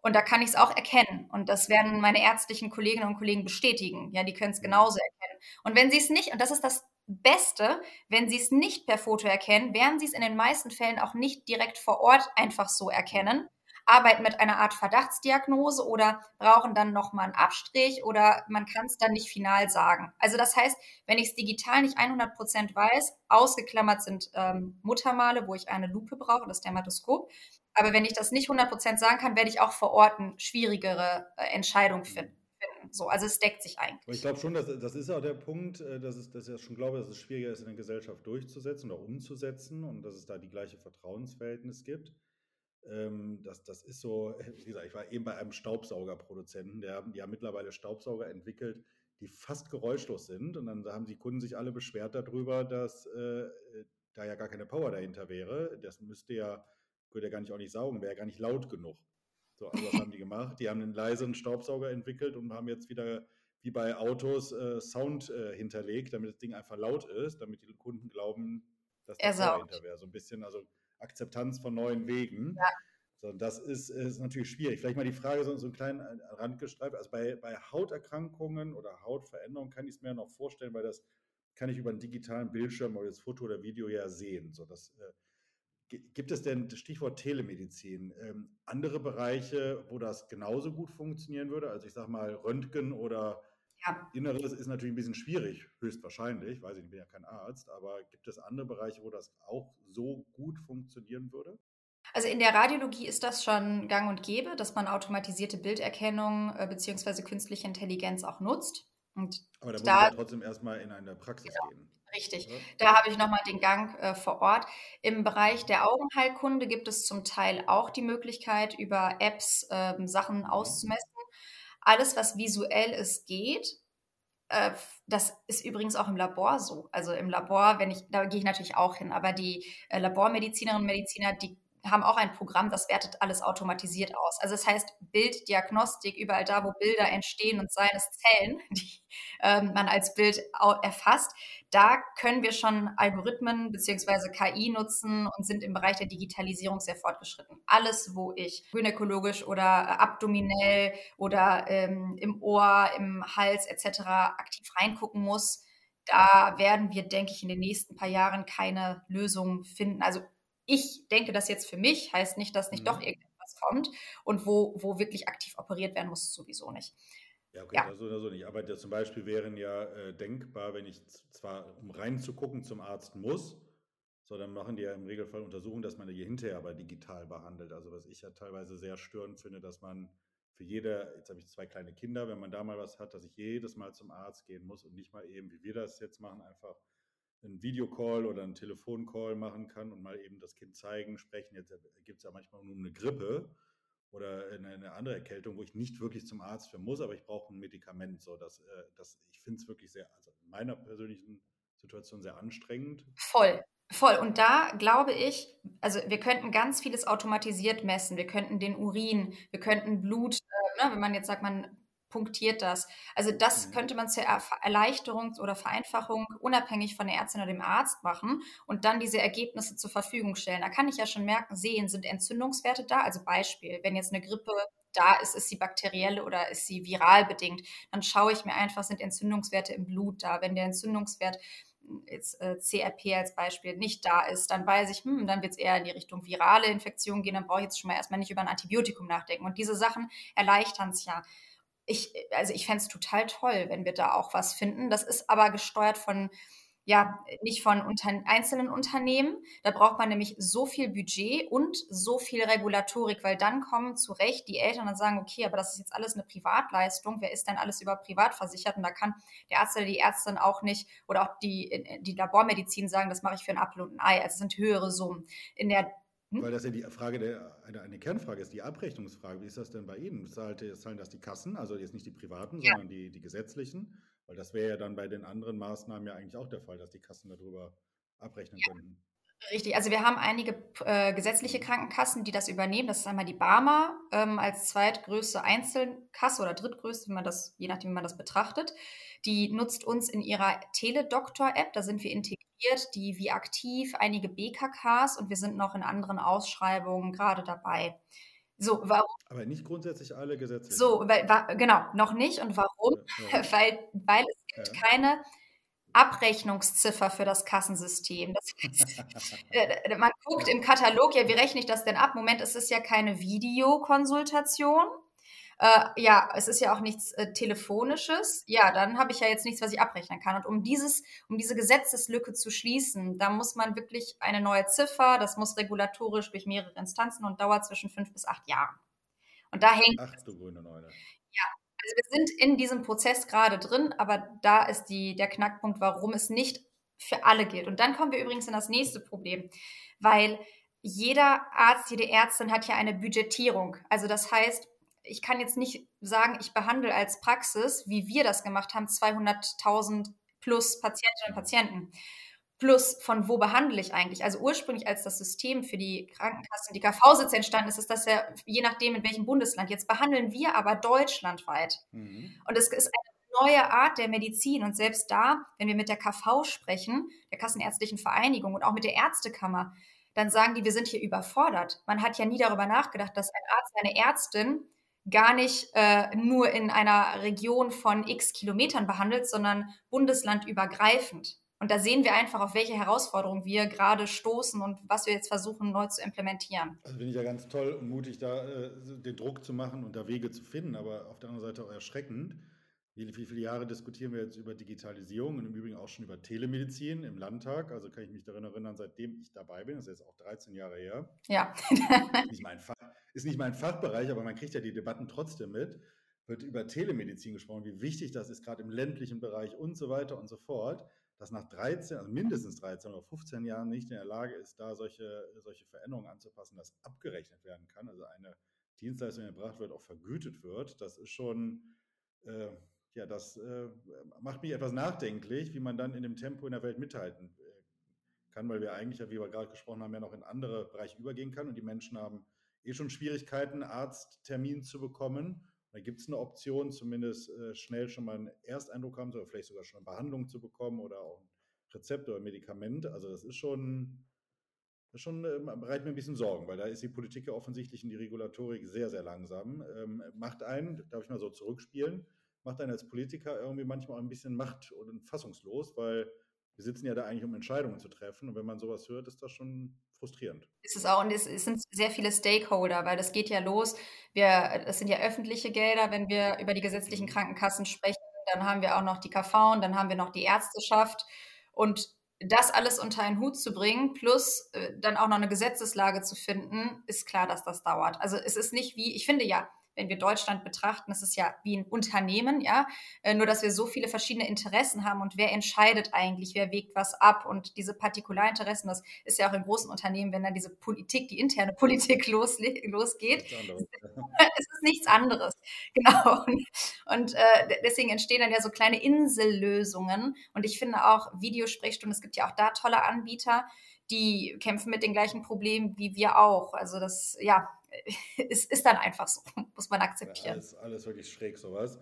und da kann ich es auch erkennen. Und das werden meine ärztlichen Kolleginnen und Kollegen bestätigen. Ja, die können es genauso erkennen. Und wenn sie es nicht, und das ist das Beste, wenn sie es nicht per Foto erkennen, werden sie es in den meisten Fällen auch nicht direkt vor Ort einfach so erkennen, arbeiten mit einer Art Verdachtsdiagnose oder brauchen dann nochmal einen Abstrich oder man kann es dann nicht final sagen. Also das heißt, wenn ich es digital nicht 100 Prozent weiß, ausgeklammert sind ähm, Muttermale, wo ich eine Lupe brauche, das Dermatoskop. Aber wenn ich das nicht 100 Prozent sagen kann, werde ich auch vor Ort eine schwierigere äh, Entscheidung finden. So, also es deckt sich eigentlich. Aber ich glaube schon, dass, das ist auch der Punkt, äh, dass, es, dass ich schon glaube, dass es schwieriger ist, in der Gesellschaft durchzusetzen oder umzusetzen und dass es da die gleiche Vertrauensverhältnis gibt. Ähm, das, das ist so, wie gesagt, ich war eben bei einem Staubsaugerproduzenten, der die haben mittlerweile Staubsauger entwickelt, die fast geräuschlos sind. Und dann haben die Kunden sich alle beschwert darüber, dass äh, da ja gar keine Power dahinter wäre. Das müsste ja, würde ja gar nicht auch nicht saugen, wäre ja gar nicht laut genug. So, also was haben die gemacht? Die haben einen leisen Staubsauger entwickelt und haben jetzt wieder wie bei Autos äh, Sound äh, hinterlegt, damit das Ding einfach laut ist, damit die Kunden glauben, dass da dahinter wäre. So ein bisschen, also Akzeptanz von neuen Wegen. Ja. So, das ist, ist natürlich schwierig. Vielleicht mal die Frage, so, so einen kleinen Randgestreift. Also bei, bei Hauterkrankungen oder Hautveränderungen kann ich es mir noch vorstellen, weil das kann ich über einen digitalen Bildschirm oder das Foto oder Video ja sehen. So, das, äh, gibt es denn, Stichwort Telemedizin, ähm, andere Bereiche, wo das genauso gut funktionieren würde? Also ich sage mal Röntgen oder ja. Inneres ist natürlich ein bisschen schwierig, höchstwahrscheinlich, weiß ich, ich bin ja kein Arzt, aber gibt es andere Bereiche, wo das auch so gut funktionieren würde? Also in der Radiologie ist das schon gang und gäbe, dass man automatisierte Bilderkennung äh, bzw. künstliche Intelligenz auch nutzt. Und aber da muss ja trotzdem erstmal in eine Praxis genau, gehen. Richtig. Da habe ich nochmal den Gang äh, vor Ort. Im Bereich der Augenheilkunde gibt es zum Teil auch die Möglichkeit, über Apps äh, Sachen mhm. auszumessen. Alles, was visuell ist, geht. Äh, das ist übrigens auch im Labor so. Also im Labor, wenn ich, da gehe ich natürlich auch hin, aber die äh, Labormedizinerinnen und Mediziner, die haben auch ein Programm, das wertet alles automatisiert aus. Also das heißt Bilddiagnostik, überall da, wo Bilder entstehen und seien es Zellen, die ähm, man als Bild erfasst, da können wir schon Algorithmen bzw. KI nutzen und sind im Bereich der Digitalisierung sehr fortgeschritten. Alles, wo ich gynäkologisch oder äh, abdominell oder ähm, im Ohr, im Hals etc. aktiv reingucken muss, da werden wir, denke ich, in den nächsten paar Jahren keine Lösung finden. Also ich denke das jetzt für mich, heißt nicht, dass nicht mhm. doch irgendetwas kommt und wo, wo wirklich aktiv operiert werden muss, sowieso nicht. Ja, okay, ja. das oder so nicht. Aber zum Beispiel wären ja äh, denkbar, wenn ich zwar, um reinzugucken, zum Arzt muss, so dann machen die ja im Regelfall Untersuchungen, dass man die hinterher aber digital behandelt. Also was ich ja teilweise sehr störend finde, dass man für jede, jetzt habe ich zwei kleine Kinder, wenn man da mal was hat, dass ich jedes Mal zum Arzt gehen muss und nicht mal eben, wie wir das jetzt machen, einfach einen Videocall oder einen Telefoncall machen kann und mal eben das Kind zeigen, sprechen. Jetzt gibt es ja manchmal nur eine Grippe oder eine, andere Erkältung, wo ich nicht wirklich zum Arzt für muss, aber ich brauche ein Medikament. So, dass, äh, das, ich finde es wirklich sehr, also in meiner persönlichen Situation sehr anstrengend. Voll. Voll. Und da glaube ich, also wir könnten ganz vieles automatisiert messen. Wir könnten den Urin, wir könnten Blut, äh, ne, wenn man jetzt sagt, man punktiert das. Also das mhm. könnte man zur Erleichterung oder Vereinfachung unabhängig von der Ärztin oder dem Arzt machen und dann diese Ergebnisse zur Verfügung stellen. Da kann ich ja schon merken, sehen, sind Entzündungswerte da? Also Beispiel, wenn jetzt eine Grippe da ist, ist sie bakteriell oder ist sie viral bedingt, dann schaue ich mir einfach, sind Entzündungswerte im Blut da. Wenn der Entzündungswert jetzt äh, CRP als Beispiel nicht da ist, dann weiß ich, hm, dann wird es eher in die Richtung virale Infektion gehen, dann brauche ich jetzt schon mal erstmal nicht über ein Antibiotikum nachdenken. Und diese Sachen erleichtern es ja ich, also ich fände es total toll, wenn wir da auch was finden. Das ist aber gesteuert von, ja, nicht von unter, einzelnen Unternehmen. Da braucht man nämlich so viel Budget und so viel Regulatorik, weil dann kommen zu Recht die Eltern und sagen, okay, aber das ist jetzt alles eine Privatleistung. Wer ist denn alles über privat versichert? Und da kann der Arzt oder die Ärztin auch nicht oder auch die, die Labormedizin sagen, das mache ich für ein Apfel und ein Ei. Also es sind höhere Summen. In der hm? Weil das ja die Frage der, eine, eine, Kernfrage ist, die Abrechnungsfrage. Wie ist das denn bei Ihnen? Zahlt, zahlen das die Kassen, also jetzt nicht die privaten, ja. sondern die, die gesetzlichen? Weil das wäre ja dann bei den anderen Maßnahmen ja eigentlich auch der Fall, dass die Kassen darüber abrechnen ja. könnten. Richtig, also wir haben einige äh, gesetzliche Krankenkassen, die das übernehmen. Das ist einmal die Barmer ähm, als zweitgrößte Einzelkasse oder drittgrößte, wenn man das, je nachdem, wie man das betrachtet. Die nutzt uns in ihrer Teledoktor-App, da sind wir integriert die wie aktiv, einige BKKs und wir sind noch in anderen Ausschreibungen gerade dabei. So, warum? Aber nicht grundsätzlich alle Gesetze. So, weil, genau, noch nicht. Und warum? Ja, ja. Weil, weil es gibt ja. keine Abrechnungsziffer für das Kassensystem. Das heißt, äh, man guckt im Katalog, ja, wie rechne ich das denn ab? Moment, es ist ja keine Videokonsultation. Äh, ja, es ist ja auch nichts äh, Telefonisches. Ja, dann habe ich ja jetzt nichts, was ich abrechnen kann. Und um dieses, um diese Gesetzeslücke zu schließen, da muss man wirklich eine neue Ziffer, das muss regulatorisch durch mehrere Instanzen und dauert zwischen fünf bis acht Jahren. Und da hängt. Ach du grüne Neune. Ja, also wir sind in diesem Prozess gerade drin, aber da ist die, der Knackpunkt, warum es nicht für alle gilt. Und dann kommen wir übrigens in das nächste Problem, weil jeder Arzt, jede Ärztin hat ja eine Budgetierung. Also das heißt, ich kann jetzt nicht sagen, ich behandle als Praxis, wie wir das gemacht haben, 200.000 plus Patientinnen und Patienten. Plus, von wo behandle ich eigentlich? Also ursprünglich, als das System für die Krankenkassen, die KV-Sitze entstanden ist, ist das ja je nachdem, in welchem Bundesland. Jetzt behandeln wir aber deutschlandweit. Mhm. Und es ist eine neue Art der Medizin. Und selbst da, wenn wir mit der KV sprechen, der Kassenärztlichen Vereinigung und auch mit der Ärztekammer, dann sagen die, wir sind hier überfordert. Man hat ja nie darüber nachgedacht, dass ein Arzt, eine Ärztin gar nicht äh, nur in einer Region von x Kilometern behandelt, sondern bundeslandübergreifend. Und da sehen wir einfach, auf welche Herausforderungen wir gerade stoßen und was wir jetzt versuchen neu zu implementieren. Also finde ich ja ganz toll und mutig, da äh, den Druck zu machen und da Wege zu finden, aber auf der anderen Seite auch erschreckend, wie, viele Jahre diskutieren wir jetzt über Digitalisierung und im Übrigen auch schon über Telemedizin im Landtag? Also kann ich mich daran erinnern, seitdem ich dabei bin, das ist jetzt auch 13 Jahre her. Ja. ist, nicht mein Fach, ist nicht mein Fachbereich, aber man kriegt ja die Debatten trotzdem mit. Wird über Telemedizin gesprochen, wie wichtig das ist, gerade im ländlichen Bereich und so weiter und so fort, dass nach 13, also mindestens 13 oder 15 Jahren nicht in der Lage ist, da solche, solche Veränderungen anzupassen, dass abgerechnet werden kann. Also eine Dienstleistung, die erbracht wird, auch vergütet wird. Das ist schon. Äh, ja, das äh, macht mich etwas nachdenklich, wie man dann in dem Tempo in der Welt mithalten äh, kann, weil wir eigentlich, wie wir gerade gesprochen haben, ja noch in andere Bereiche übergehen kann und die Menschen haben eh schon Schwierigkeiten, Arzttermin zu bekommen. Da gibt es eine Option, zumindest äh, schnell schon mal einen Ersteindruck haben oder vielleicht sogar schon eine Behandlung zu bekommen oder auch ein Rezept oder ein Medikament. Also das ist schon, das schon äh, bereitet mir ein bisschen Sorgen, weil da ist die Politik ja offensichtlich in die Regulatorik sehr, sehr langsam. Ähm, macht einen, darf ich mal so zurückspielen, macht einen als Politiker irgendwie manchmal ein bisschen macht- und fassungslos, weil wir sitzen ja da eigentlich, um Entscheidungen zu treffen. Und wenn man sowas hört, ist das schon frustrierend. Ist es auch, und es, es, sind sehr viele Stakeholder, weil das geht ja los. Wir, das sind ja öffentliche Gelder, wenn wir über die gesetzlichen mhm. Krankenkassen sprechen. Dann haben wir auch noch die KV und dann haben wir noch die Ärzteschaft. Und das alles unter einen Hut zu bringen, plus äh, dann auch noch eine Gesetzeslage zu finden, ist klar, dass das dauert. Also es ist nicht wie, ich finde ja, wenn wir Deutschland betrachten, ist es ja wie ein Unternehmen, ja, äh, nur dass wir so viele verschiedene Interessen haben und wer entscheidet eigentlich, wer wägt was ab? Und diese Partikularinteressen, das ist ja auch in großen Unternehmen, wenn dann diese Politik, die interne Politik losgeht, es ist nichts anderes, genau. Und äh, deswegen entstehen dann ja so kleine Insellösungen. Und ich finde auch Videosprechstunden, es gibt ja auch da tolle Anbieter, die kämpfen mit den gleichen Problemen wie wir auch. Also das, ja, ist, ist dann einfach so, muss man akzeptieren. Ja, alles, alles wirklich schräg, sowas.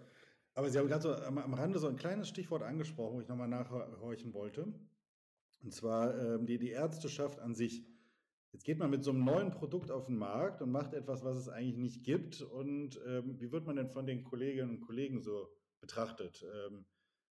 Aber Sie haben gerade so am, am, Rande so ein kleines Stichwort angesprochen, wo ich nochmal nachhorchen wollte. Und zwar ähm, die, die Ärzteschaft an sich. Jetzt geht man mit so einem neuen Produkt auf den Markt und macht etwas, was es eigentlich nicht gibt. Und ähm, wie wird man denn von den Kolleginnen und Kollegen so betrachtet? Ähm,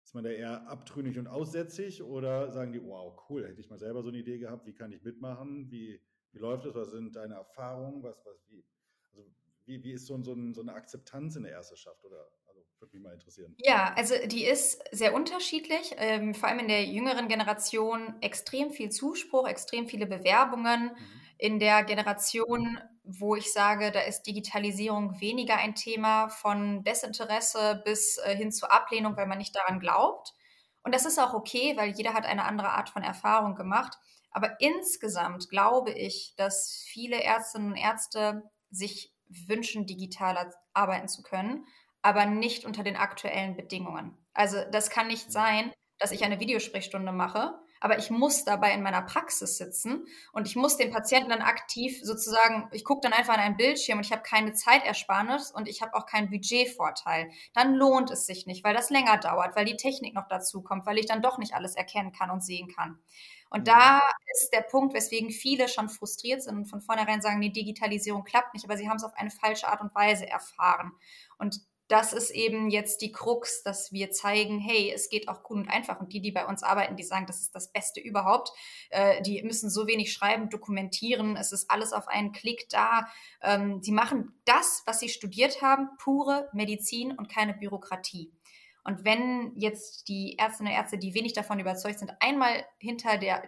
ist man da eher abtrünnig und aussätzig oder sagen die, wow, cool, hätte ich mal selber so eine Idee gehabt, wie kann ich mitmachen? Wie, wie läuft es? Was sind deine Erfahrungen? Was, was, wie, also wie, wie ist so, so, so eine Akzeptanz in der Ersterschaft? Oder also würde mich mal interessieren. Ja, also die ist sehr unterschiedlich. Ähm, vor allem in der jüngeren Generation extrem viel Zuspruch, extrem viele Bewerbungen. Mhm. In der Generation, wo ich sage, da ist Digitalisierung weniger ein Thema von Desinteresse bis äh, hin zur Ablehnung, weil man nicht daran glaubt. Und das ist auch okay, weil jeder hat eine andere Art von Erfahrung gemacht. Aber insgesamt glaube ich, dass viele Ärztinnen und Ärzte sich wünschen, digitaler arbeiten zu können, aber nicht unter den aktuellen Bedingungen. Also das kann nicht sein, dass ich eine Videosprechstunde mache, aber ich muss dabei in meiner Praxis sitzen und ich muss den Patienten dann aktiv sozusagen, ich gucke dann einfach an einen Bildschirm und ich habe keine Zeitersparnis und ich habe auch keinen Budgetvorteil. Dann lohnt es sich nicht, weil das länger dauert, weil die Technik noch dazu kommt, weil ich dann doch nicht alles erkennen kann und sehen kann. Und mhm. da ist der Punkt, weswegen viele schon frustriert sind und von vornherein sagen, die Digitalisierung klappt nicht, aber sie haben es auf eine falsche Art und Weise erfahren. Und das ist eben jetzt die Krux, dass wir zeigen, hey, es geht auch gut und einfach. Und die, die bei uns arbeiten, die sagen, das ist das Beste überhaupt. Äh, die müssen so wenig schreiben, dokumentieren. Es ist alles auf einen Klick da. Ähm, sie machen das, was sie studiert haben, pure Medizin und keine Bürokratie. Und wenn jetzt die Ärztinnen und Ärzte, die wenig davon überzeugt sind, einmal hinter der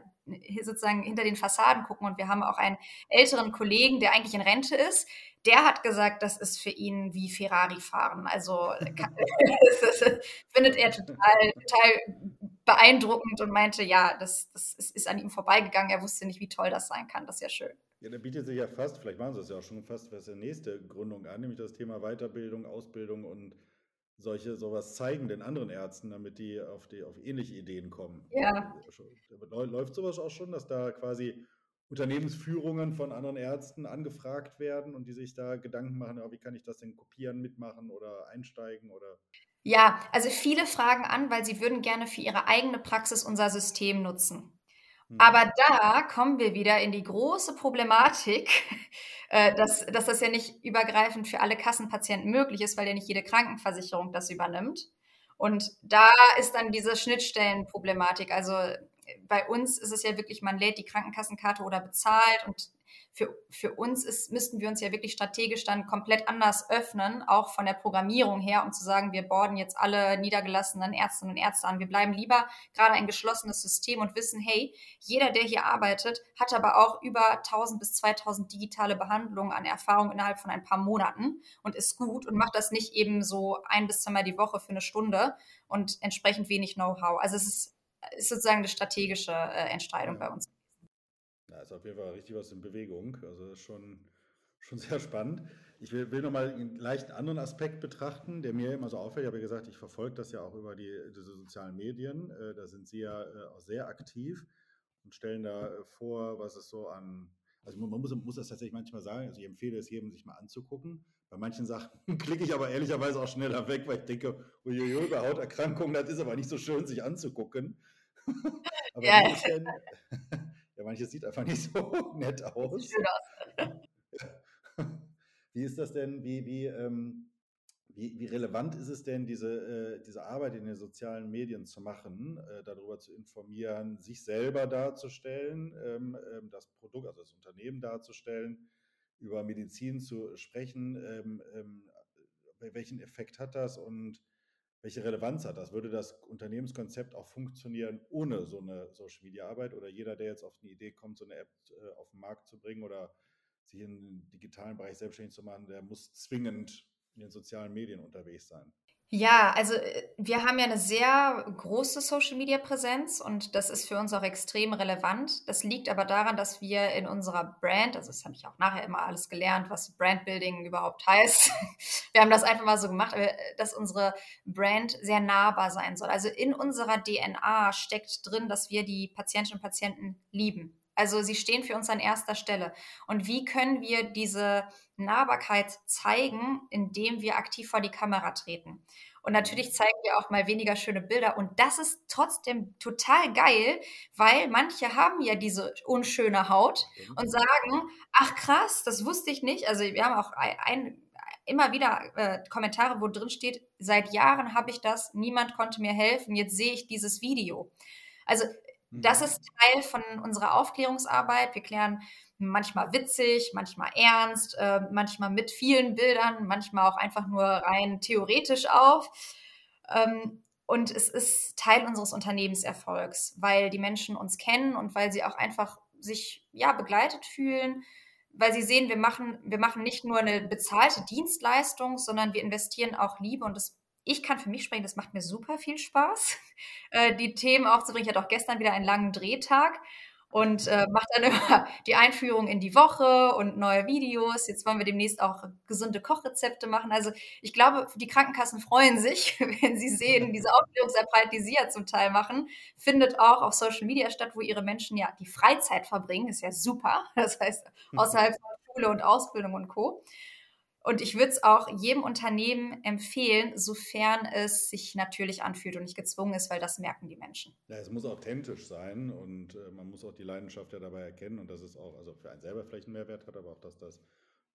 sozusagen hinter den Fassaden gucken und wir haben auch einen älteren Kollegen, der eigentlich in Rente ist, der hat gesagt, das ist für ihn wie Ferrari fahren. Also findet er total, total beeindruckend und meinte, ja, das, das ist, an ihm vorbeigegangen. Er wusste nicht, wie toll das sein kann. Das ist ja schön. Ja, da bietet sich ja fast, vielleicht machen Sie es ja auch schon fast, was der nächste Gründung an, nämlich das Thema Weiterbildung, Ausbildung und solche sowas zeigen den anderen Ärzten, damit die auf, die, auf ähnliche Ideen kommen. Ja. Läuft sowas auch schon, dass da quasi Unternehmensführungen von anderen Ärzten angefragt werden und die sich da Gedanken machen, wie kann ich das denn kopieren, mitmachen oder einsteigen oder ja, also viele fragen an, weil sie würden gerne für ihre eigene Praxis unser System nutzen. Hm. Aber da kommen wir wieder in die große Problematik, äh, dass, dass das ja nicht übergreifend für alle Kassenpatienten möglich ist, weil ja nicht jede Krankenversicherung das übernimmt. Und da ist dann diese Schnittstellenproblematik. Also bei uns ist es ja wirklich, man lädt die Krankenkassenkarte oder bezahlt und für, für uns ist, müssten wir uns ja wirklich strategisch dann komplett anders öffnen, auch von der Programmierung her, um zu sagen, wir borden jetzt alle niedergelassenen Ärztinnen und Ärzte an. Wir bleiben lieber gerade ein geschlossenes System und wissen, hey, jeder, der hier arbeitet, hat aber auch über 1000 bis 2000 digitale Behandlungen an Erfahrung innerhalb von ein paar Monaten und ist gut und macht das nicht eben so ein bis zweimal die Woche für eine Stunde und entsprechend wenig Know-how. Also es ist, ist sozusagen eine strategische äh, Entscheidung bei uns. Ja, ist auf jeden Fall richtig was in Bewegung. Also das ist schon, schon sehr spannend. Ich will, will nochmal einen leicht anderen Aspekt betrachten, der mir immer so auffällt. Ich habe ja gesagt, ich verfolge das ja auch über die, diese sozialen Medien. Äh, da sind Sie ja äh, auch sehr aktiv und stellen da äh, vor, was es so an also man muss, muss, das tatsächlich manchmal sagen, also ich empfehle es jedem, sich mal anzugucken. Bei manchen Sachen klicke ich aber ehrlicherweise auch schneller weg, weil ich denke, uiuiui, bei Hauterkrankungen, das ist aber nicht so schön, sich anzugucken. aber ja. Ja, manches sieht einfach nicht so nett aus. Wie ist das denn, wie, wie, ähm, wie, wie, relevant ist es denn, diese, äh, diese Arbeit in den sozialen Medien zu machen, äh, darüber zu informieren, sich selber darzustellen, ähm, ähm, das Produkt, also das Unternehmen darzustellen, über Medizin zu sprechen? Ähm, ähm welchen Effekt hat das und welche Relevanz hat das? Würde das Unternehmenskonzept auch funktionieren ohne so eine Social Media Arbeit oder jeder, der jetzt auf eine Idee kommt, so eine App äh, auf den Markt zu bringen oder sich im digitalen Bereich selbstständig zu machen, der muss zwingend in den sozialen Medien unterwegs sein? Ja, also äh, wir haben ja eine sehr große Social-Media-Präsenz und das ist für uns auch extrem relevant. Das liegt aber daran, dass wir in unserer Brand, also das habe ich auch nachher immer alles gelernt, was Brandbuilding überhaupt heißt. Wir haben das einfach mal so gemacht, äh, dass unsere Brand sehr nahbar sein soll. Also in unserer DNA steckt drin, dass wir die Patientinnen und Patienten lieben. Also sie stehen für uns an erster Stelle. Und wie können wir diese Nahbarkeit zeigen, indem wir aktiv vor die Kamera treten? Und natürlich zeigen wir auch mal weniger schöne Bilder. Und das ist trotzdem total geil, weil manche haben ja diese unschöne Haut und sagen, ach krass, das wusste ich nicht. Also wir haben auch ein, immer wieder äh, Kommentare, wo drin steht, seit Jahren habe ich das, niemand konnte mir helfen, jetzt sehe ich dieses Video. Also das mhm. ist Teil von unserer Aufklärungsarbeit. Wir klären manchmal witzig, manchmal ernst, äh, manchmal mit vielen Bildern, manchmal auch einfach nur rein theoretisch auf. Ähm, und es ist Teil unseres Unternehmenserfolgs, weil die Menschen uns kennen und weil sie auch einfach sich ja begleitet fühlen, weil sie sehen, wir machen, wir machen nicht nur eine bezahlte Dienstleistung, sondern wir investieren auch Liebe und das ich kann für mich sprechen, das macht mir super viel Spaß, äh, die Themen aufzubringen. Ich hatte auch gestern wieder einen langen Drehtag und äh, mache dann immer die Einführung in die Woche und neue Videos. Jetzt wollen wir demnächst auch gesunde Kochrezepte machen. Also ich glaube, die Krankenkassen freuen sich, wenn sie sehen, diese Aufklärungsarbeit, die sie ja zum Teil machen, findet auch auf Social Media statt, wo ihre Menschen ja die Freizeit verbringen. Ist ja super. Das heißt, außerhalb von Schule und Ausbildung und Co. Und ich würde es auch jedem Unternehmen empfehlen, sofern es sich natürlich anfühlt und nicht gezwungen ist, weil das merken die Menschen. Ja, es muss authentisch sein und äh, man muss auch die Leidenschaft ja dabei erkennen und dass es auch, also für einen selber vielleicht einen Mehrwert hat, aber auch, dass das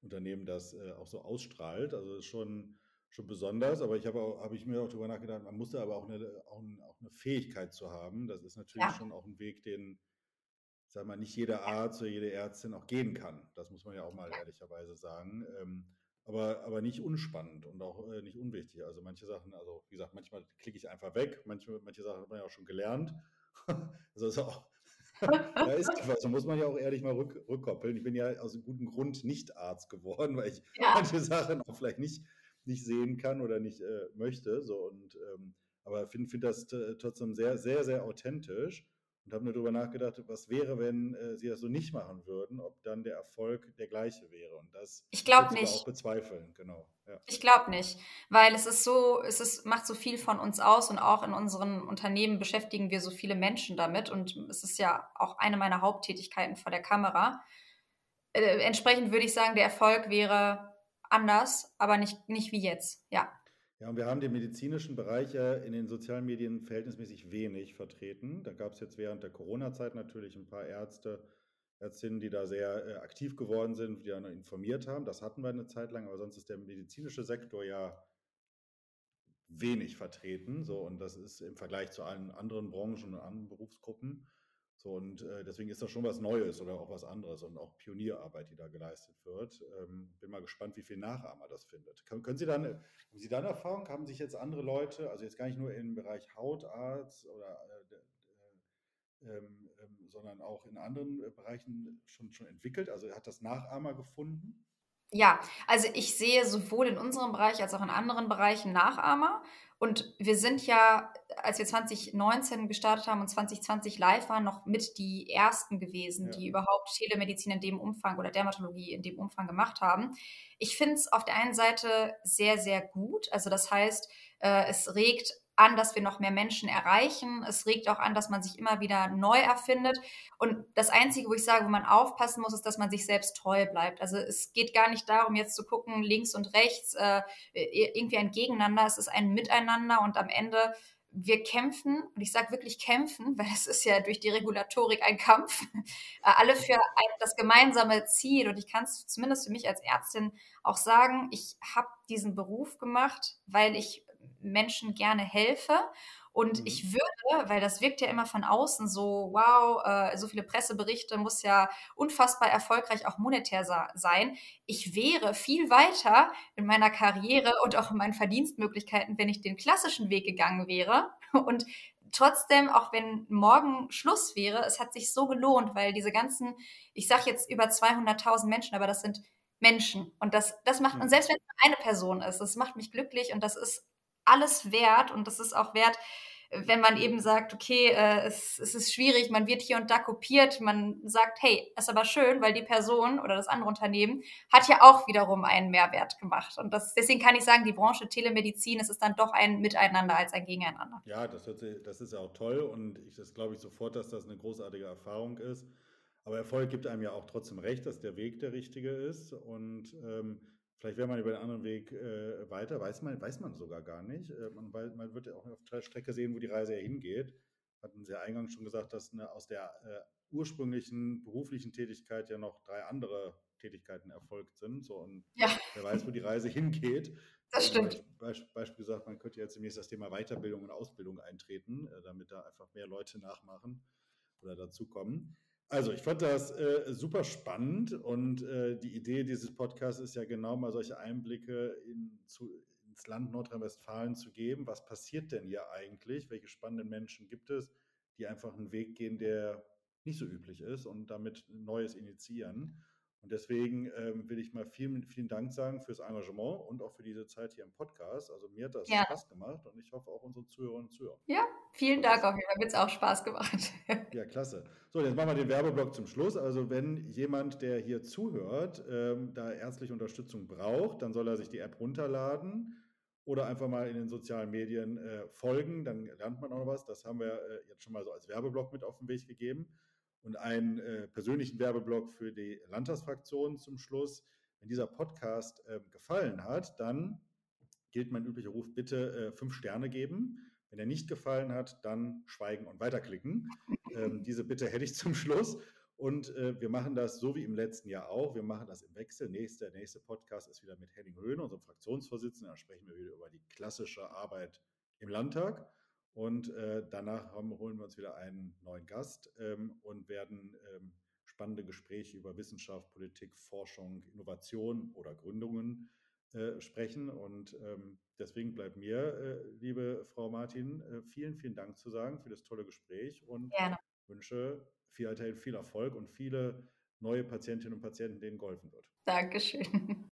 Unternehmen das äh, auch so ausstrahlt. Also ist schon, schon besonders, aber ich habe hab ich mir auch darüber nachgedacht, man musste aber auch eine, auch, auch eine Fähigkeit zu haben. Das ist natürlich ja. schon auch ein Weg, den, sag mal, nicht jeder Arzt oder jede Ärztin auch gehen kann. Das muss man ja auch mal ehrlicherweise sagen. Ähm, aber, aber nicht unspannend und auch äh, nicht unwichtig. Also manche Sachen, also wie gesagt, manchmal klicke ich einfach weg, manche, manche Sachen hat man ja auch schon gelernt. also ist auch, da ist was, da muss man ja auch ehrlich mal rück, rückkoppeln. Ich bin ja aus einem guten Grund nicht Arzt geworden, weil ich ja. manche Sachen auch vielleicht nicht, nicht sehen kann oder nicht äh, möchte. So und ähm, aber finde find das trotzdem sehr, sehr, sehr authentisch und habe nur darüber nachgedacht, was wäre, wenn äh, sie das so nicht machen würden, ob dann der Erfolg der gleiche wäre. Und das ich glaube nicht. auch bezweifeln, genau. Ja. Ich glaube nicht, weil es ist so, es ist, macht so viel von uns aus und auch in unseren Unternehmen beschäftigen wir so viele Menschen damit und es ist ja auch eine meiner Haupttätigkeiten vor der Kamera. Äh, entsprechend würde ich sagen, der Erfolg wäre anders, aber nicht, nicht wie jetzt, ja. Ja, und wir haben den medizinischen Bereich ja in den sozialen Medien verhältnismäßig wenig vertreten. Da gab es jetzt während der Corona-Zeit natürlich ein paar Ärzte, Ärztinnen, die da sehr äh, aktiv geworden sind, die dann informiert haben. Das hatten wir eine Zeit lang, aber sonst ist der medizinische Sektor ja wenig vertreten. So, und das ist im Vergleich zu allen anderen Branchen und anderen Berufsgruppen. So, und äh, deswegen ist das schon was Neues oder auch was anderes und auch Pionierarbeit, die da geleistet wird. Ähm, bin mal gespannt, wie viel Nachahmer das findet. Können, können Sie dann, haben Sie dann Erfahrung? Haben sich jetzt andere Leute, also jetzt gar nicht nur im Bereich Hautarzt oder äh, ähm, ähm, sondern auch in anderen Bereichen schon, schon entwickelt? Also hat das Nachahmer gefunden? Ja, also ich sehe sowohl in unserem Bereich als auch in anderen Bereichen Nachahmer. Und wir sind ja, als wir 2019 gestartet haben und 2020 live waren, noch mit die ersten gewesen, ja. die überhaupt Telemedizin in dem Umfang oder Dermatologie in dem Umfang gemacht haben. Ich finde es auf der einen Seite sehr, sehr gut. Also das heißt, äh, es regt an, dass wir noch mehr Menschen erreichen. Es regt auch an, dass man sich immer wieder neu erfindet. Und das Einzige, wo ich sage, wo man aufpassen muss, ist, dass man sich selbst treu bleibt. Also es geht gar nicht darum, jetzt zu gucken, links und rechts, äh, irgendwie ein Gegeneinander. Es ist ein Miteinander und am Ende wir kämpfen, und ich sage wirklich kämpfen, weil es ist ja durch die Regulatorik ein Kampf, alle für ein, das gemeinsame Ziel. Und ich kann es zumindest für mich als Ärztin auch sagen, ich habe diesen Beruf gemacht, weil ich Menschen gerne helfe. Und mhm. ich würde, weil das wirkt ja immer von außen so, wow, äh, so viele Presseberichte muss ja unfassbar erfolgreich auch monetär sein. Ich wäre viel weiter in meiner Karriere und auch in meinen Verdienstmöglichkeiten, wenn ich den klassischen Weg gegangen wäre. Und trotzdem, auch wenn morgen Schluss wäre, es hat sich so gelohnt, weil diese ganzen, ich sage jetzt über 200.000 Menschen, aber das sind Menschen. Und das, das macht, und mhm. selbst wenn es eine Person ist, das macht mich glücklich und das ist alles wert und das ist auch wert, wenn man eben sagt, okay, äh, es, es ist schwierig, man wird hier und da kopiert, man sagt, hey, ist aber schön, weil die Person oder das andere Unternehmen hat ja auch wiederum einen Mehrwert gemacht. Und das, deswegen kann ich sagen, die Branche Telemedizin, es ist dann doch ein Miteinander als ein Gegeneinander. Ja, das, hört sich, das ist ja auch toll und ich das glaube ich sofort, dass das eine großartige Erfahrung ist. Aber Erfolg gibt einem ja auch trotzdem recht, dass der Weg der richtige ist und ähm, Vielleicht wäre man über den anderen Weg äh, weiter, weiß man, weiß man sogar gar nicht. Äh, man, man, wird ja auch auf der Strecke sehen, wo die Reise ja hingeht. Hatten Sie ja eingangs schon gesagt, dass eine, aus der äh, ursprünglichen beruflichen Tätigkeit ja noch drei andere Tätigkeiten erfolgt sind. So, und ja. wer weiß, wo die Reise hingeht. Das also stimmt. Beispiel, Beispiel gesagt, man könnte jetzt demnächst das Thema Weiterbildung und Ausbildung eintreten, äh, damit da einfach mehr Leute nachmachen oder dazukommen. Also, ich fand das äh, super spannend und äh, die Idee dieses Podcasts ist ja genau mal solche Einblicke in, zu, ins Land Nordrhein-Westfalen zu geben. Was passiert denn hier eigentlich? Welche spannenden Menschen gibt es, die einfach einen Weg gehen, der nicht so üblich ist und damit Neues initiieren? Und deswegen ähm, will ich mal vielen, vielen Dank sagen fürs Engagement und auch für diese Zeit hier im Podcast. Also mir hat das ja. Spaß gemacht und ich hoffe auch unseren Zuhörerinnen und Zuhörern. Ja, vielen Dank auch. Mir hat es auch Spaß gemacht. ja, klasse. So, jetzt machen wir den Werbeblock zum Schluss. Also wenn jemand, der hier zuhört, ähm, da ärztliche Unterstützung braucht, dann soll er sich die App runterladen oder einfach mal in den sozialen Medien äh, folgen. Dann lernt man auch noch was. Das haben wir äh, jetzt schon mal so als Werbeblock mit auf den Weg gegeben und einen äh, persönlichen Werbeblock für die Landtagsfraktion zum Schluss. Wenn dieser Podcast äh, gefallen hat, dann gilt mein üblicher Ruf, bitte äh, fünf Sterne geben. Wenn er nicht gefallen hat, dann schweigen und weiterklicken. Ähm, diese Bitte hätte ich zum Schluss. Und äh, wir machen das so wie im letzten Jahr auch. Wir machen das im Wechsel. Nächste, der nächste Podcast ist wieder mit Henning Höhne, unserem Fraktionsvorsitzenden. Da sprechen wir wieder über die klassische Arbeit im Landtag. Und äh, danach haben, holen wir uns wieder einen neuen Gast ähm, und werden ähm, spannende Gespräche über Wissenschaft, Politik, Forschung, Innovation oder Gründungen äh, sprechen. Und ähm, deswegen bleibt mir, äh, liebe Frau Martin, äh, vielen, vielen Dank zu sagen für das tolle Gespräch und Gerne. wünsche viel, viel Erfolg und viele neue Patientinnen und Patienten, denen geholfen wird. Dankeschön.